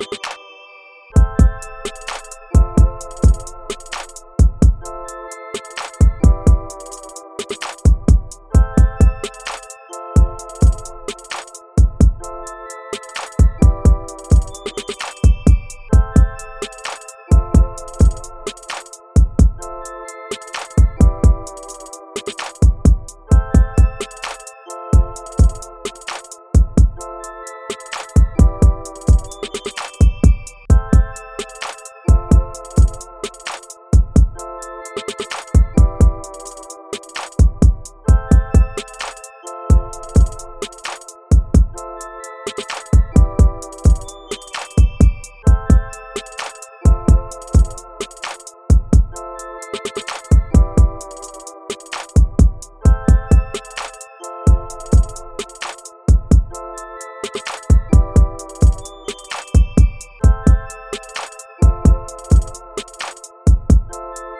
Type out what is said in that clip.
you you